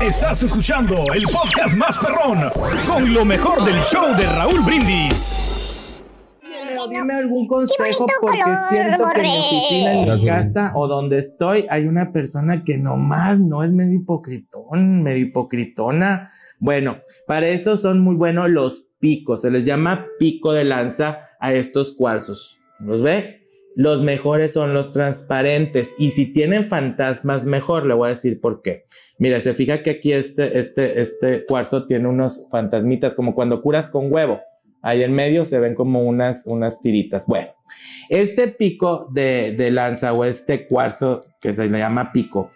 Estás escuchando el podcast más perrón con lo mejor del show de Raúl Brindis. Dime algún consejo porque siento que en mi oficina, en mi casa o donde estoy hay una persona que nomás no es medio hipocritón, medio hipocritona. Bueno, para eso son muy buenos los picos. Se les llama pico de lanza a estos cuarzos. ¿Los ve? Los mejores son los transparentes y si tienen fantasmas mejor, le voy a decir por qué. Mira, se fija que aquí este, este, este cuarzo tiene unos fantasmitas como cuando curas con huevo. Ahí en medio se ven como unas, unas tiritas. Bueno, este pico de, de lanza o este cuarzo que se le llama pico,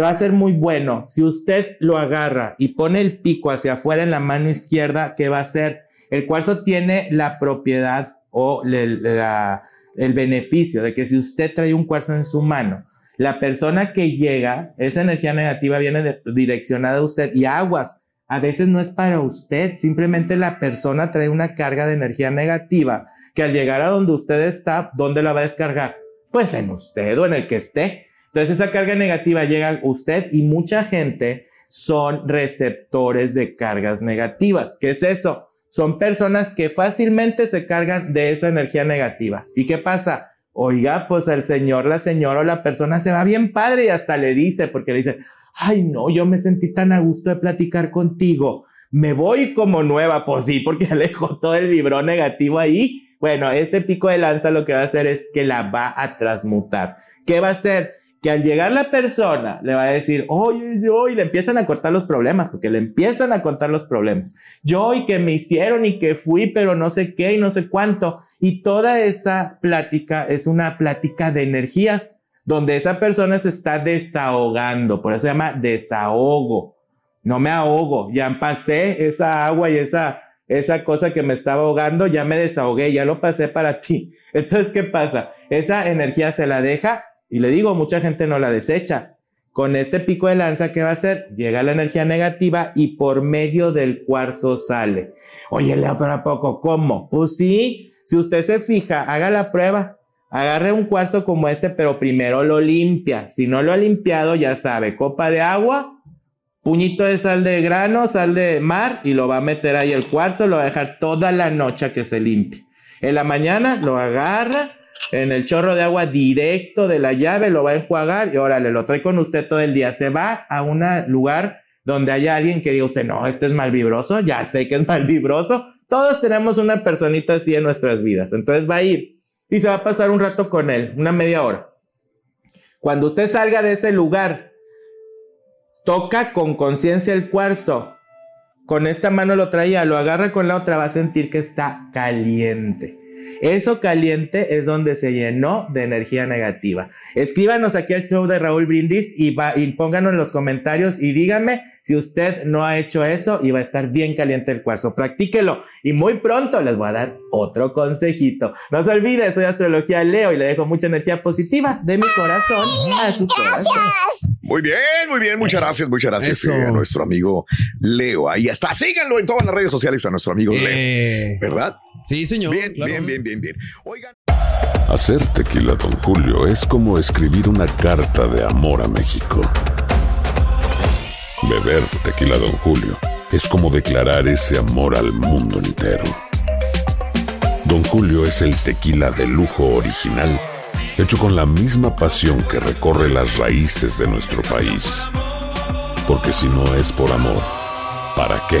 va a ser muy bueno. Si usted lo agarra y pone el pico hacia afuera en la mano izquierda, ¿qué va a hacer? El cuarzo tiene la propiedad o la el beneficio de que si usted trae un cuarzo en su mano, la persona que llega, esa energía negativa viene direccionada a usted y aguas. A veces no es para usted, simplemente la persona trae una carga de energía negativa que al llegar a donde usted está, ¿dónde la va a descargar? Pues en usted o en el que esté. Entonces esa carga negativa llega a usted y mucha gente son receptores de cargas negativas. ¿Qué es eso? Son personas que fácilmente se cargan de esa energía negativa. ¿Y qué pasa? Oiga, pues el señor, la señora o la persona se va bien padre y hasta le dice, porque le dice, ay no, yo me sentí tan a gusto de platicar contigo. Me voy como nueva, pues sí, porque alejo todo el libro negativo ahí. Bueno, este pico de lanza lo que va a hacer es que la va a transmutar. ¿Qué va a hacer? Que al llegar la persona le va a decir, oye, yo, y le empiezan a cortar los problemas, porque le empiezan a contar los problemas. Yo, y que me hicieron, y que fui, pero no sé qué, y no sé cuánto. Y toda esa plática es una plática de energías, donde esa persona se está desahogando, por eso se llama desahogo. No me ahogo, ya pasé esa agua y esa, esa cosa que me estaba ahogando, ya me desahogué, ya lo pasé para ti. Entonces, ¿qué pasa? Esa energía se la deja y le digo, mucha gente no la desecha. Con este pico de lanza, ¿qué va a hacer? Llega la energía negativa y por medio del cuarzo sale. Oye, Leo, pero ¿a poco cómo? Pues sí, si usted se fija, haga la prueba. Agarre un cuarzo como este, pero primero lo limpia. Si no lo ha limpiado, ya sabe, copa de agua, puñito de sal de grano, sal de mar, y lo va a meter ahí el cuarzo, lo va a dejar toda la noche que se limpie. En la mañana lo agarra, en el chorro de agua directo de la llave, lo va a enjuagar y órale, lo trae con usted todo el día. Se va a un lugar donde haya alguien que diga usted, no, este es mal vibroso, ya sé que es mal vibroso. Todos tenemos una personita así en nuestras vidas. Entonces va a ir y se va a pasar un rato con él, una media hora. Cuando usted salga de ese lugar, toca con conciencia el cuarzo. Con esta mano lo traía, lo agarra con la otra, va a sentir que está caliente. Eso caliente es donde se llenó de energía negativa. Escríbanos aquí al show de Raúl Brindis y, va, y pónganos en los comentarios y díganme si usted no ha hecho eso y va a estar bien caliente el cuarzo. Practíquelo y muy pronto les voy a dar otro consejito. No se olvide, soy Astrología Leo y le dejo mucha energía positiva de mi corazón a su corazón. Muy bien, muy bien. Muchas gracias, muchas gracias a nuestro amigo Leo. Ahí está. Síganlo en todas las redes sociales a nuestro amigo Leo. Eh. ¿Verdad? Sí, señor. Bien, bien, bien, bien, bien. Oigan. Hacer tequila, don Julio, es como escribir una carta de amor a México. Beber tequila, don Julio, es como declarar ese amor al mundo entero. Don Julio es el tequila de lujo original, hecho con la misma pasión que recorre las raíces de nuestro país. Porque si no es por amor, ¿para qué?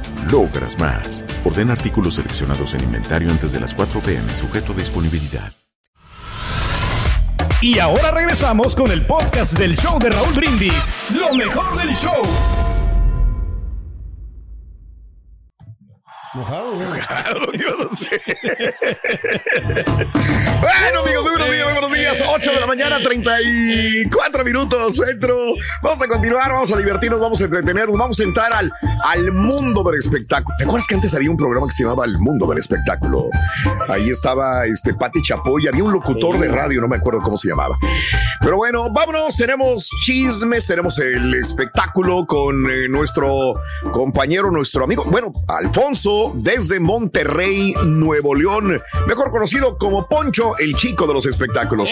logras más. Orden artículos seleccionados en inventario antes de las 4 pm, sujeto a disponibilidad. Y ahora regresamos con el podcast del show de Raúl Brindis, lo mejor del show. Mojado, güey. Mojado, yo no sé. bueno, amigos, muy buenos días, muy buenos días. 8 de la mañana, 34 minutos centro. Vamos a continuar, vamos a divertirnos, vamos a entretenernos, vamos a entrar al, al mundo del espectáculo. ¿Te acuerdas que antes había un programa que se llamaba El Mundo del Espectáculo? Ahí estaba este Pati Chapoy, había un locutor de radio, no me acuerdo cómo se llamaba. Pero bueno, vámonos, tenemos chismes, tenemos el espectáculo con eh, nuestro compañero, nuestro amigo, bueno, Alfonso desde Monterrey, Nuevo León, mejor conocido como Poncho, el chico de los espectáculos.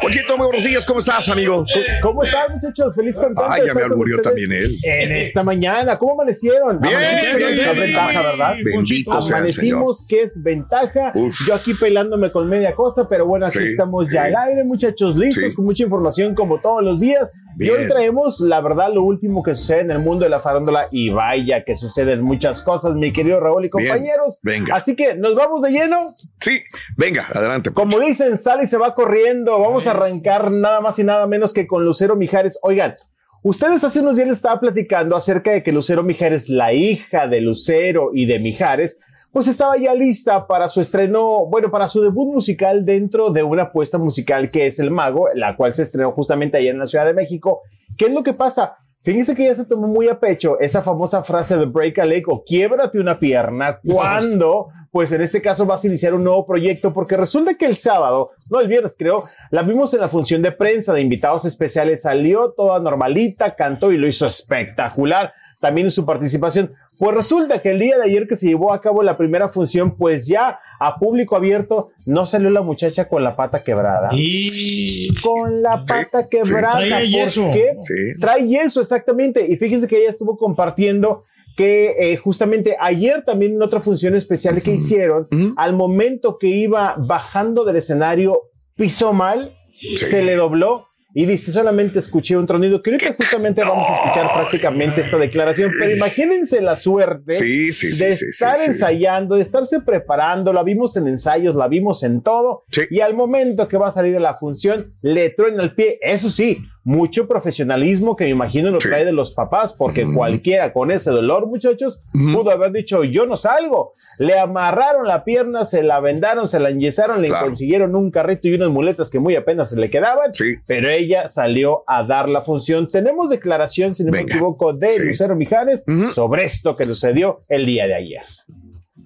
Ponchito, muy buenos días, ¿cómo estás, amigo? ¿Cómo están, muchachos? Feliz contento. Ay, ya me murió también él. En esta mañana, ¿cómo amanecieron? Bien, bien, bien, ventaja, ¿verdad? Bendito sea Amanecimos, que es ventaja. Yo aquí pelándome con media cosa, pero bueno, aquí Sí, estamos ya sí. al aire, muchachos, listos, Sí. con mucha información como todos los días. Y hoy traemos, la verdad, lo último que sucede en el mundo de la farándula y vaya que suceden muchas cosas, mi querido Raúl y Bien. compañeros. Venga. Así que nos vamos de lleno. Sí, venga, adelante. Como dicen, sale y se va corriendo. Vamos a arrancar nada más y nada menos que con Lucero Mijares. Oigan, ustedes hace unos días les estaba platicando acerca de que Lucero Mijares, la hija de Lucero y de Mijares, pues estaba ya lista para su estreno, bueno, para su debut musical dentro de una apuesta musical que es El Mago, la cual se estrenó justamente allá en la Ciudad de México. ¿Qué es lo que pasa? Fíjense que ya se tomó muy a pecho esa famosa frase de break a leg o quiebrate una pierna cuando, pues en este caso vas a iniciar un nuevo proyecto porque resulta que el sábado, no el viernes creo, la vimos en la función de prensa de invitados especiales, salió toda normalita, cantó y lo hizo espectacular también su participación. Pues resulta que el día de ayer que se llevó a cabo la primera función, pues ya a público abierto, no salió la muchacha con la pata quebrada. Y Con la pata quebrada. Traía ¿Por yeso. qué? Sí. Trae yeso, exactamente. Y fíjense que ella estuvo compartiendo que eh, justamente ayer también en otra función especial que hicieron, al momento que iba bajando del escenario, pisó mal, se le dobló. Y dice, solamente escuché un tronido, que ahorita justamente vamos a escuchar prácticamente esta declaración, pero imagínense la suerte Sí, sí, sí, de estar ensayando, de estarse preparando, la vimos en ensayos, la vimos en todo, y al momento que va a salir a la función, le truena el pie, eso sí, mucho profesionalismo que me imagino lo Sí. trae de los papás, porque cualquiera con ese dolor, muchachos, pudo haber dicho, yo no salgo. Le amarraron la pierna, se la vendaron, se la enyesaron, le Claro. consiguieron un carrito y unas muletas que muy apenas se le quedaban, Sí. pero ella salió a dar la función. Tenemos declaración, si no me equivoco, de Sí. Lucero Mijares sobre esto que sucedió el día de ayer.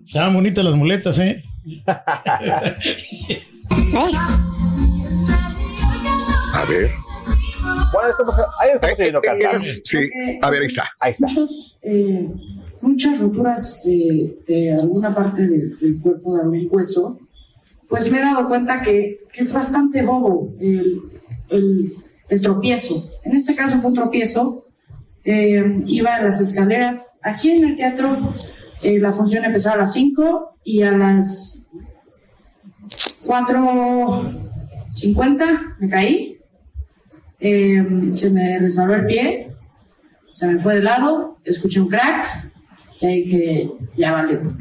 estaban bonitas las muletas, ¿eh? A ver. Bueno, estamos, ahí estamos Eh, oyendo eh, cantar. ese es- sí, a ver, ahí está. Ahí está. muchos, eh, muchas roturas de, de alguna parte de- del cuerpo, de algún hueso, pues me he dado cuenta que, que es bastante bobo el, el- el tropiezo. En este caso fue un tropiezo. eh, iba a las escaleras. Aquí en el teatro eh, la función empezaba a las 5 y a las 4.50 me caí. Eh, se me resbaló el pie se me fue de lado, escuché un crack y ahí dije, ya valió.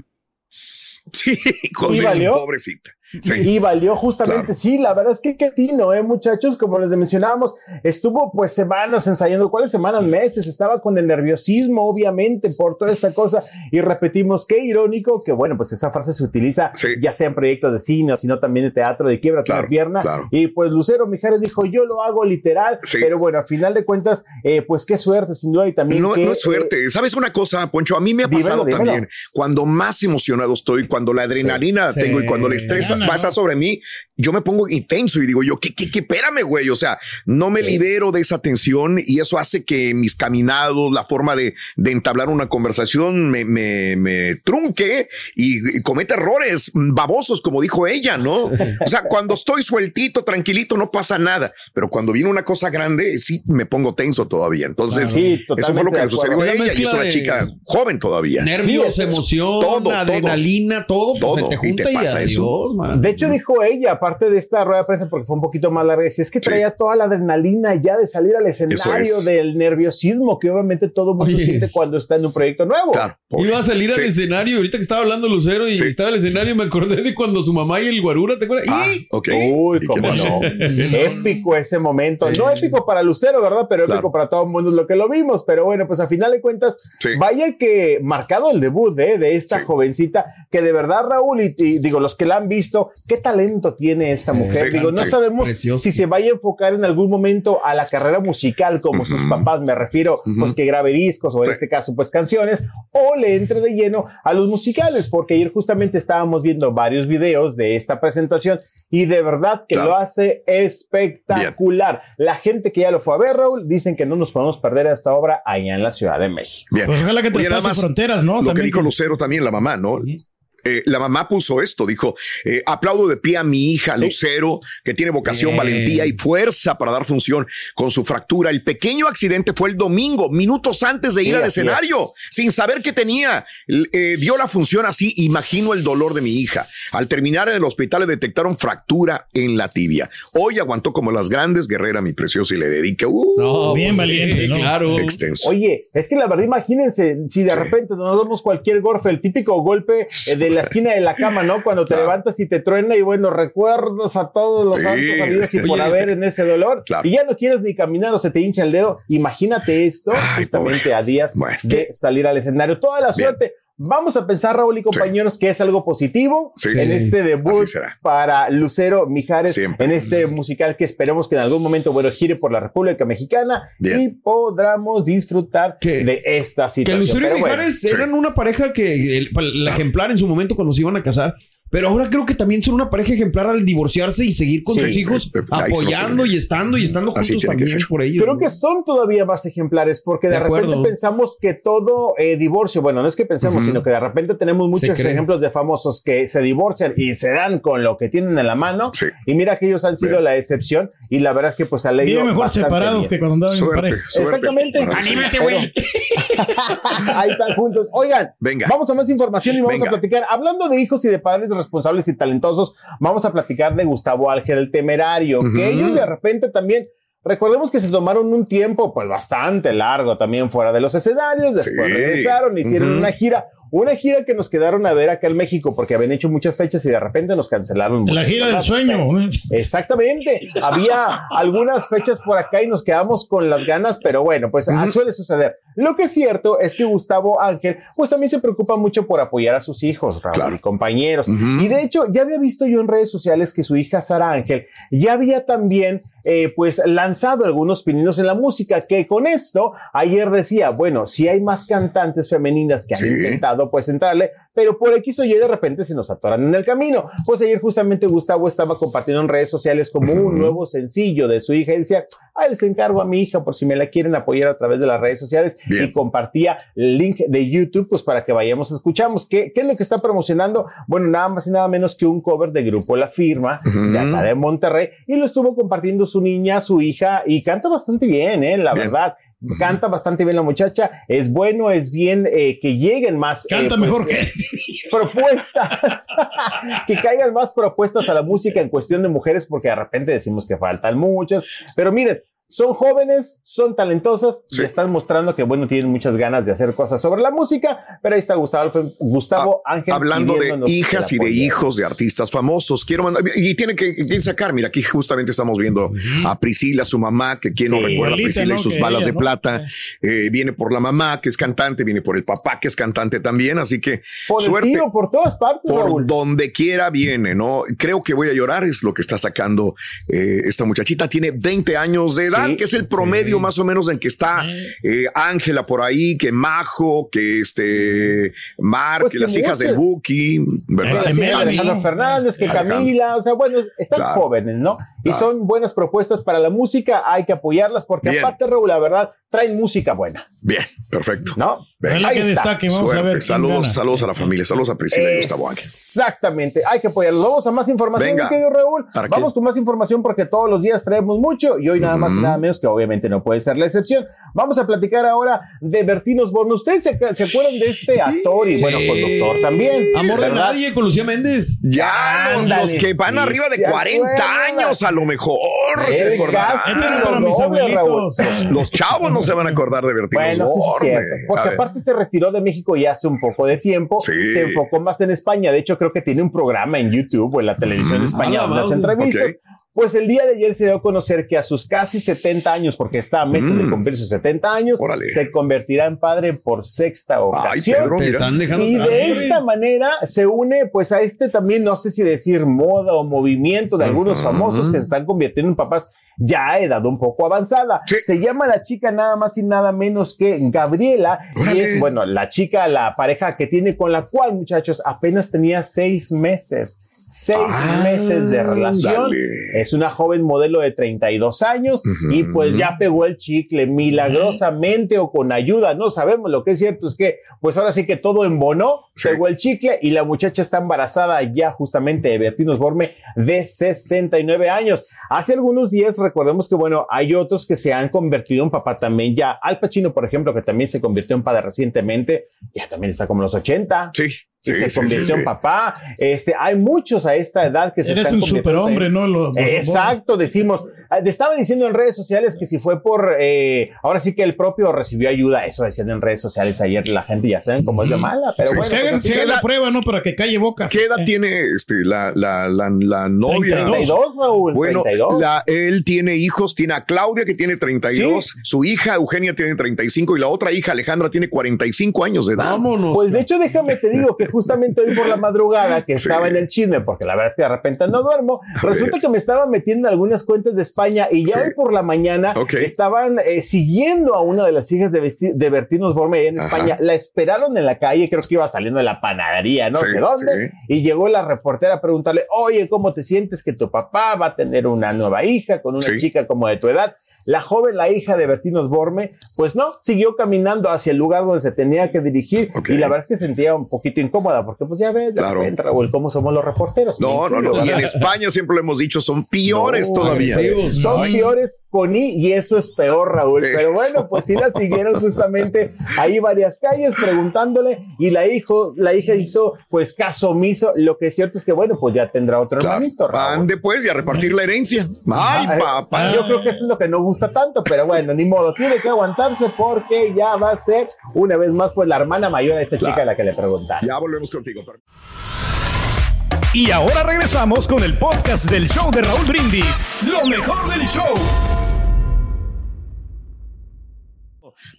Sí, con ¿Y eso, valió? pobrecita. Sí. Y valió justamente, Claro. sí, la verdad es que qué tino, ¿eh, muchachos? Como les mencionábamos, estuvo pues semanas ensayando, ¿cuáles semanas? Meses, estaba con el nerviosismo, obviamente, por toda esta cosa, y repetimos, qué irónico, que bueno, pues esa frase se utiliza Sí. ya sea en proyectos de cine, sino también de teatro, de quiebra Claro, la pierna, claro. y pues Lucero Mijares dijo, yo lo hago literal, Sí. pero bueno, a final de cuentas, eh, pues qué suerte, sin duda, y también No, qué, no es eh, suerte. ¿Sabes una cosa, Poncho? A mí me ha dímelo, pasado dímelo. también. Cuando más emocionado estoy, cuando la adrenalina la tengo y cuando el estrés, pasa, sobre mí, yo me pongo intenso y digo yo, ¿qué, qué, qué? Espérame, güey. O sea, no me libero de esa tensión y eso hace que mis caminados, la forma de, de entablar una conversación me, me, me trunque y, y cometa errores babosos, como dijo ella, ¿no? O sea, cuando estoy sueltito, tranquilito, no pasa nada. Pero cuando viene una cosa grande, sí me pongo tenso todavía. Entonces, Sí, eso fue lo que sucedió a ella y es una de chica joven todavía. Nervios, Sí, emoción, todo, todo. adrenalina, todo, pues se te y junta te y, pasa eso. man. De hecho, dijo ella, aparte de esta rueda de prensa, porque fue un poquito más larga, decía, es que traía toda la adrenalina ya de salir al escenario, es. del nerviosismo que obviamente todo mundo Oye. siente cuando está en un proyecto nuevo. Iba a salir al escenario, ahorita que estaba hablando Lucero y estaba el escenario, me acordé de cuando su mamá y el guarura, ¿te acuerdas? ¡Y! Uy, cómo no. épico ese momento. No épico para Lucero, ¿verdad? Pero épico para todo el mundo es lo que lo vimos. Pero bueno, pues a final de cuentas, vaya que marcado el debut ¿eh? de esta jovencita, que de verdad, Raúl, y, y digo, los que la han visto, qué talento tiene esta mujer. sí, digo, no sabemos Precioso. si se vaya a enfocar en algún momento a la carrera musical como sus papás, me refiero, pues que grabe discos o en este caso, pues canciones, o le entre de lleno a los musicales, porque ayer justamente estábamos viendo varios videos de esta presentación y de verdad que lo hace espectacular. La gente que ya lo fue a ver, Raúl, dicen que no nos podemos perder esta obra allá en la Ciudad de México. Bien. Pues ojalá que Oye, traspase nada más, fronteras, ¿no? Lo que También dijo que- Lucero también, la mamá, ¿no? Eh, la mamá puso esto, dijo, eh, aplaudo de pie a mi hija Lucero, que tiene vocación, Bien. valentía y fuerza para dar función con su fractura. El pequeño accidente fue el domingo, minutos antes de ir Sí, al escenario, sin saber qué tenía. L- eh, dio la función así, imagino el dolor de mi hija. Al terminar en el hospital le detectaron fractura en la tibia. Hoy aguantó como las grandes, guerrera, mi preciosa, y le dedica. uh, No, Bien pues, valiente. Claro. Extenso. Oye, es que la verdad, imagínense, si de repente nos damos cualquier golpe, el típico golpe eh, de la esquina de la cama, ¿no? Cuando te Claro. levantas y te truena y bueno, recuerdas a todos los Sí. santos habidos y por haber en ese dolor Claro. y ya no quieres ni caminar o se te hincha el dedo. Imagínate esto Ay, justamente a días Bueno. de salir al escenario. Toda la Bien. suerte. Vamos a pensar, Raúl y compañeros, que es algo positivo Sí. en este debut para Lucero Mijares Siempre. en este musical que esperemos que en algún momento, bueno, gire por la República Mexicana Bien. y podamos disfrutar Que- de esta Que situación. Lucero y Pero bueno, Mijares sí. eran una pareja que el, la ejemplar en su momento cuando se iban a casar. Pero ahora creo que también son una pareja ejemplar al divorciarse y seguir con Sí, sus hijos es- sí no apoyando y estando y estando juntos también por ellos. Creo ¿no? que son todavía más ejemplares porque de, De repente pensamos que todo eh, divorcio, bueno, no es que pensemos, sino que de repente tenemos muchos ejemplos de famosos que se divorcian y se dan con lo que tienen en la mano. Sí. Y mira que ellos han sido Bien. la excepción y la verdad es que pues ha leído Viven mejor separados bien. que cuando andaban en pareja. suerte. Exactamente. Anímate, güey. Ahí están juntos. Oigan, Venga. vamos a más información y vamos Venga. a platicar. Hablando de hijos y de padres responsables y talentosos, vamos a platicar de Gustavo Ángel el Temerario, que ellos de repente también. Recordemos que se tomaron un tiempo, pues bastante largo también fuera de los escenarios, después Sí. regresaron, hicieron una gira, una gira que nos quedaron a ver acá en México porque habían hecho muchas fechas y de repente nos cancelaron. La gira del sueño. Exactamente. Había algunas fechas por acá y nos quedamos con las ganas, pero bueno, pues ah, suele suceder. Lo que es cierto es que Gustavo Ángel, pues también se preocupa mucho por apoyar a sus hijos, Raúl, Claro. y compañeros. Ujú. Y de hecho, ya había visto yo en redes sociales que su hija Sara Ángel ya había también, eh, pues, lanzado algunos pininos en la música, que con esto ayer decía, bueno, si hay más cantantes femeninas que han Sí. intentado, pues, entrarle, pero por X o Y de repente se nos atoran en el camino. Pues ayer justamente Gustavo estaba compartiendo en redes sociales como un nuevo sencillo de su hija y decía, ah, les encargo a mi hija por si me la quieren apoyar a través de las redes sociales Bien. y compartía el link de YouTube pues para que vayamos, escuchamos. ¿Qué, ¿Qué es lo que está promocionando? Bueno, nada más y nada menos que un cover de grupo La Firma de acá de Monterrey y lo estuvo compartiendo su niña, su hija y canta bastante bien, ¿eh? La Bien. verdad. Canta bastante bien la muchacha, es bueno, es bien eh, que lleguen más. eh, Canta pues, mejor que eh, propuestas, que caigan más propuestas a la música en cuestión de mujeres, porque de repente decimos que faltan muchas, pero miren, son jóvenes, son talentosas Sí. y están mostrando que, bueno, tienen muchas ganas de hacer cosas sobre la música, pero ahí está Gustavo, Gustavo Ángel. Ah, Hablando de hijas y de hijos de artistas famosos, quiero mandar, y tienen que, que sacar, mira, aquí justamente estamos viendo a Priscila, su mamá, que quien no recuerda a Priscila y sus que balas ella, de ¿no? plata, eh, viene por la mamá, que es cantante, viene por el papá, que es cantante también, así que Por el suerte. tío, por todas partes, por Raúl. donde quiera viene, ¿no? Creo que voy a llorar, es lo que está sacando eh, esta muchachita. Tiene 20 años de edad. Sí, que es el promedio más o menos en que está eh, Ángela por ahí, que Majo, que este Mar, Pues que que las hijas del. Buki, ¿verdad? Que señora Alejandro Fernández, que Alejandro. Camila, o sea, bueno, están Claro. jóvenes, ¿no? Y Claro. son buenas propuestas para la música, hay que apoyarlas porque Bien. aparte, Raúl, la verdad, traen música buena, Bien, perfecto. ¿no? Que destaque, vamos Suerte. a ver. quién Saludos, saludos a la familia, saludos a Priscila y Gustavo Ángel. Exactamente, hay que apoyarlos. Vamos a más información, Venga. mi querido Raúl. Vamos con más información porque todos los días traemos mucho y hoy nada más y nada menos que obviamente no puede ser la excepción. Vamos a platicar ahora de Bertín Osborne. ¿Ustedes se, se acuerdan de este actor y bueno, Sí. conductor también? Amor de nadie con Lucía Méndez. Ya, los- Ándale, los que van sí, arriba de se 40 acuerdan. años a lo mejor. Se casi Este era lo para mis doble, Raúl. abuelitos. Los, los chavos no se van a acordar de Bertín Bueno, sí, sí. A Porque ver. aparte se retiró de México ya hace un poco de tiempo. Sí. Se enfocó más en España. De hecho, creo que tiene un programa en YouTube o en la televisión Mm. española, Ah, la unas madre. entrevistas. Ok. Pues el día de ayer se dio a conocer que a sus casi 70 años, porque está a meses de Mm. cumplir sus 70 años, Órale. se convertirá en padre por sexta Ay, ocasión. Pedro, Te están dejando Y atrás, de esta manera se une pues a este también, no sé si decir moda o movimiento de algunos famosos que se están convirtiendo en papás ya a edad un poco avanzada. Sí. Se llama la chica nada más y nada menos que Gabriela y es, bueno, la chica, la pareja que tiene con la cual, muchachos, apenas tenía seis meses. Seis Ah, meses de relación. Es una joven modelo de 32 años Ujú. y pues ya pegó el chicle milagrosamente o con ayuda. No sabemos. Lo que es cierto es que pues ahora sí que todo embonó, Sí. pegó el chicle y la muchacha está embarazada ya justamente de Bertín Osborne de 69 años. Hace algunos días recordemos que bueno, hay otros que se han convertido en papá también ya. Al Pacino, por ejemplo, que también se convirtió en padre recientemente, ya también está como los 80 Sí, sí, se convirtió sí, en papá. Este, hay muchos a esta edad que se Eres están un superhombre, ¿no? Lo- lo- Exacto, decimos. Ah, te Estaba diciendo en redes sociales que si fue por, eh, ahora sí que el propio recibió ayuda, eso decían en redes sociales ayer, la gente ya saben cómo es de mala, pero Sí, bueno. Pues que hagan, pues la- prueba, ¿no? Para que calle bocas. ¿Qué edad Eh, tiene este, la, la, la, la novia? 32, Raúl, Bueno, 32. la- él tiene hijos, tiene a Claudia que tiene 32, su hija Eugenia tiene 35 y la otra hija Alejandra tiene 45 años de edad. Vámonos. Pues de hecho, déjame te digo que justamente hoy por la madrugada que Sí. estaba en el chisme, porque la verdad es que de repente no duermo, resulta que me estaba metiendo en algunas cuentas de España y ya Sí. hoy por la mañana estaban eh, siguiendo a una de las hijas de, de Bertín Osborne allá en Ajá. España. La esperaron en la calle, creo que iba saliendo de la panadería, no Sí, sé dónde, y llegó la reportera a preguntarle, oye, ¿cómo te sientes que tu papá va a tener una nueva hija con una chica como de tu edad? La joven, la hija de Bertín Osborne, pues no, siguió caminando hacia el lugar donde se tenía que dirigir y la verdad es que sentía un poquito incómoda porque pues ya ves, Claro. repente, Raúl, cómo somos los reporteros. No, no, no. Y en. España siempre lo hemos dicho, son peores No, todavía. agresivos. Son Ay. peores con I y eso es peor, Raúl. Pero bueno, pues sí la siguieron justamente ahí varias calles preguntándole y la hijo, la hija hizo pues caso omiso. Lo que es cierto es que bueno, pues ya tendrá otro Claro. hermanito, Raúl. Van después y a repartir la herencia. Ay, Ay, papá. Yo creo que eso es lo que no gusta tanto, pero bueno, ni modo, tiene que aguantarse porque ya va a ser una vez más pues la hermana mayor de esta Claro. chica a la que le preguntaron. Ya volvemos contigo. Y ahora regresamos con el podcast del show de Raúl Brindis. Lo mejor del show.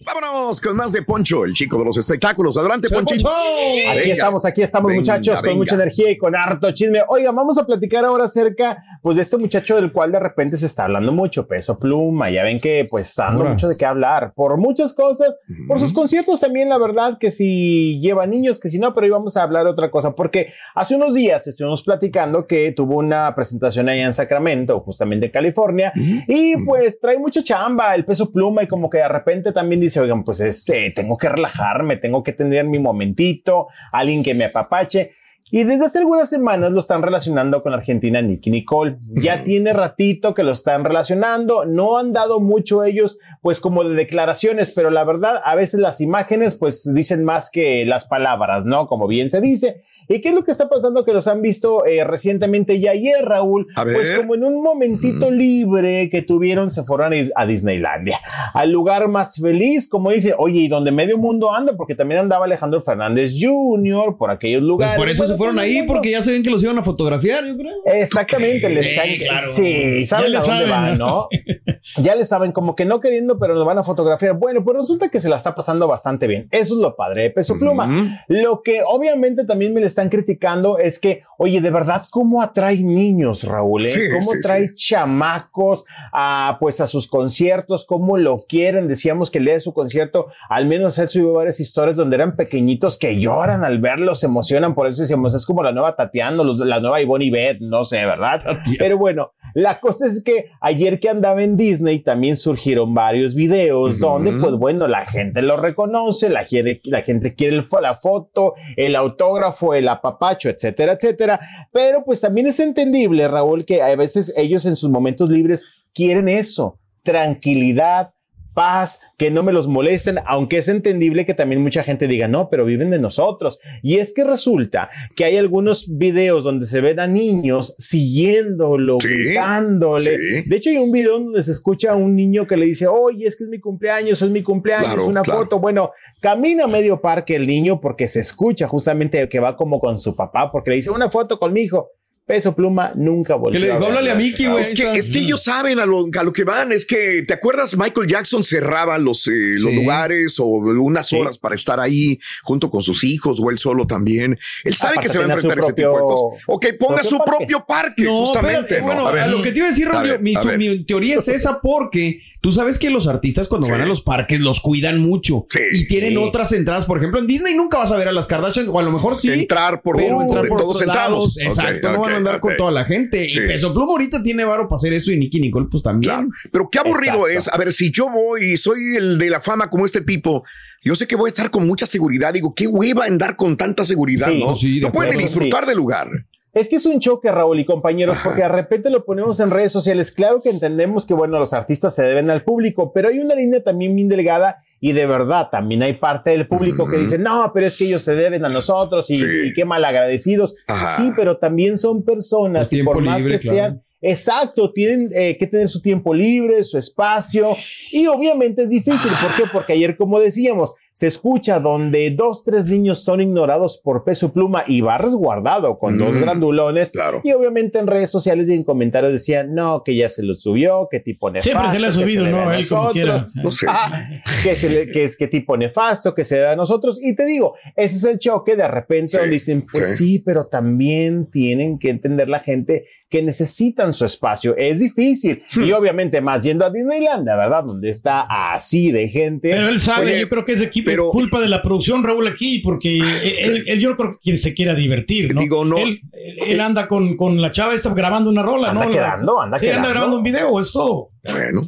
Vámonos con más de Poncho, el chico de los espectáculos. Adelante, Ponchito. Aquí Venga. estamos, aquí estamos, Venga, muchachos, con venga. mucha energía y con harto chisme. Oigan, vamos a platicar ahora acerca, pues, de este muchacho del cual de repente se está hablando mucho, peso pluma. Ya ven que, pues, está dando mucho de qué hablar por muchas cosas, por sus conciertos también, la verdad, que si lleva niños, que si no, pero hoy vamos a hablar de otra cosa, porque hace unos días estuvimos platicando que tuvo una presentación allá en Sacramento, justamente en California, y pues trae mucha chamba, el peso pluma, y como que de repente también dice, oigan, pues este, tengo que relajarme, tengo que tener mi momentito, alguien que me apapache. Y desde hace algunas semanas lo están relacionando con la argentina Nicky Nicole. Ya tiene ratito que lo están relacionando. No han dado mucho ellos, pues como de declaraciones, pero la verdad, a veces las imágenes, pues dicen más que las palabras, ¿no? Como bien se dice. ¿Y qué es lo que está pasando? Que los han visto eh, recientemente y ayer, Raúl. A ver. Pues como en un momentito libre que tuvieron, se fueron a Disneylandia, al lugar más feliz, como dice, oye, y donde medio mundo anda, porque también andaba Alejandro Fernández Jr. por aquellos Pues lugares. por eso Bueno, se fueron el ahí, mundo. porque ya se ven que los iban a fotografiar, yo creo. Exactamente, les Sí, claro. sí, saben Ya a dónde saben, van, ¿no? ya le saben como que no queriendo, pero lo van a fotografiar. Bueno, pues resulta que se la está pasando bastante bien. Eso es lo padre de Peso Pluma. Lo que obviamente también me le está están criticando es que, oye, de verdad, ¿cómo atrae niños, Raúl? eh? Sí, ¿Cómo sí, trae chamacos a, pues, a sus conciertos? ¿Cómo lo quieren? Decíamos que el día de su concierto, al menos él subió varias historias donde eran pequeñitos que lloran al verlos, se emocionan, por eso decíamos, es como la nueva Tatiana, la nueva Ivonne y Beth, no sé, ¿verdad? Pero bueno, la cosa es que ayer que andaba en Disney también surgieron varios videos donde, pues bueno, la gente lo reconoce, la, quiere- la gente quiere el la foto, el autógrafo, el apapacho, etcétera, etcétera. Pero pues también es entendible, Raúl, que a veces ellos en sus momentos libres quieren eso, tranquilidad, paz, que no me los molesten, aunque es entendible que también mucha gente diga, no, pero viven de nosotros. Y es que resulta que hay algunos videos donde se ven a niños siguiéndolo, gritándole. sí. De hecho, hay un video donde se escucha a un niño que le dice, oye, es que es mi cumpleaños, es mi cumpleaños, Claro, una claro. foto. Bueno, camina a medio parque el niño porque se escucha justamente que va como con su papá, porque le dice, una foto con mi hijo. Peso Pluma nunca volvió. le dijo. "Háblale a Mickey, güey". Es que, es que ellos saben a lo, a lo que van. Es que, ¿te acuerdas? Michael Jackson cerraba los, eh, los Sí. lugares o unas Sí. horas para estar ahí junto con sus hijos o él solo también. Él sabe Aparte que se va a enfrentar a ese tipo de cosas. O que ponga propio su parque. propio parque, No, justamente. bueno, A ver. a lo que te iba a decir, A ver, mi, su- mi teoría es esa porque tú sabes que los artistas cuando Sí. van a los parques los cuidan mucho Sí. y tienen Sí. otras entradas. Por ejemplo, en Disney nunca vas a ver a las Kardashian, o a lo mejor sí. Entrar por pero entrar por todos lados. Exacto, no van a andar con toda la gente. Sí. Y Peso Pluma ahorita tiene varo para hacer eso y Nicky Nicole pues también. Claro, Pero qué aburrido Exacto. es. A ver, si yo voy y soy el de la fama como este tipo, yo sé que voy a estar con mucha seguridad. Digo, qué hueva andar con tanta seguridad, Sí, ¿no? sí, no pueden disfrutar del lugar. Es que es un choque, Raúl y compañeros, porque de repente lo ponemos en redes sociales. Claro que entendemos que, bueno, los artistas se deben al público, pero hay una línea también bien delgada y de verdad también hay parte del público que dice, no, pero es que ellos se deben a nosotros y, Sí. y qué mal agradecidos. Ajá. Sí, pero también son personas y por más que claro. sean, exacto, tienen eh, que tener su tiempo libre, su espacio y obviamente es difícil. ¿Por qué? Porque ayer, como decíamos, se escucha donde dos, tres niños son ignorados por peso pluma y va resguardado con dos Mm, grandulones. claro. Y obviamente en redes sociales y en comentarios decían, no, que ya se lo subió, que tipo nefasto. Siempre se le ha subido, debe ¿no? a Él como quiera. No sé. Ah, que, se le- que es que tipo nefasto, que se da a nosotros. Y te digo, ese es el choque de repente Sí, donde dicen, pues sí. pero también tienen que entender la gente que necesitan su espacio. Es difícil. Hmm. Y obviamente más yendo a Disneyland, ¿verdad? Donde está así de gente. Pero él sabe, Oye, yo creo que es equipo, pero- culpa de la producción, Raúl, aquí, porque él, él- yo creo que se quiera divertir, ¿no? Digo, no. Él, anda con, con la chava, está grabando una rola, Anda ¿no? quedando, anda sí, quedando. anda grabando un video, es todo. Bueno.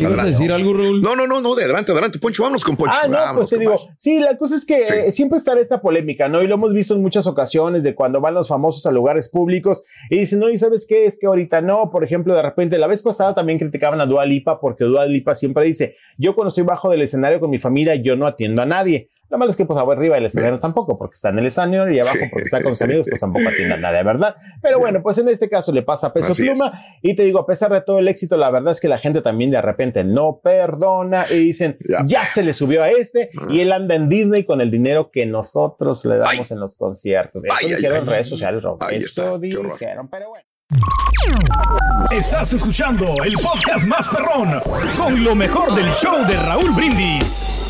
¿Te ibas a decir algo, Raúl? No, no, no, no, de adelante, adelante. Poncho, vámonos con Poncho. Ah, no, Vámonos pues te digo, más. sí, la cosa es que Sí. eh, siempre está esa polémica, ¿no? Y lo hemos visto en muchas ocasiones de cuando van los famosos a lugares públicos y dicen, no, ¿y sabes qué? Es que ahorita no, por ejemplo, de repente, la vez pasada también criticaban a Dua Lipa porque Dua Lipa siempre dice, yo cuando estoy bajo del escenario con mi familia, yo no atiendo a nadie. Lo malo es que pues arriba del escenario tampoco, porque está en el escenario y abajo Sí. porque está con amigos, pues tampoco atiende a nadie, ¿verdad? Pero bueno, pues en este caso le pasa a Peso Así es. Pluma y te digo, a pesar de todo el éxito, la verdad es que la gente también de repente no perdona y dicen, Ya. ya, se le subió a este y él anda en Disney con el dinero que nosotros le damos Ay. en los conciertos. Eso Ay, dijeron ay. en redes sociales, Rob. Eso dijeron, pero bueno. Estás escuchando el podcast más perrón con lo mejor del show de Raúl Brindis.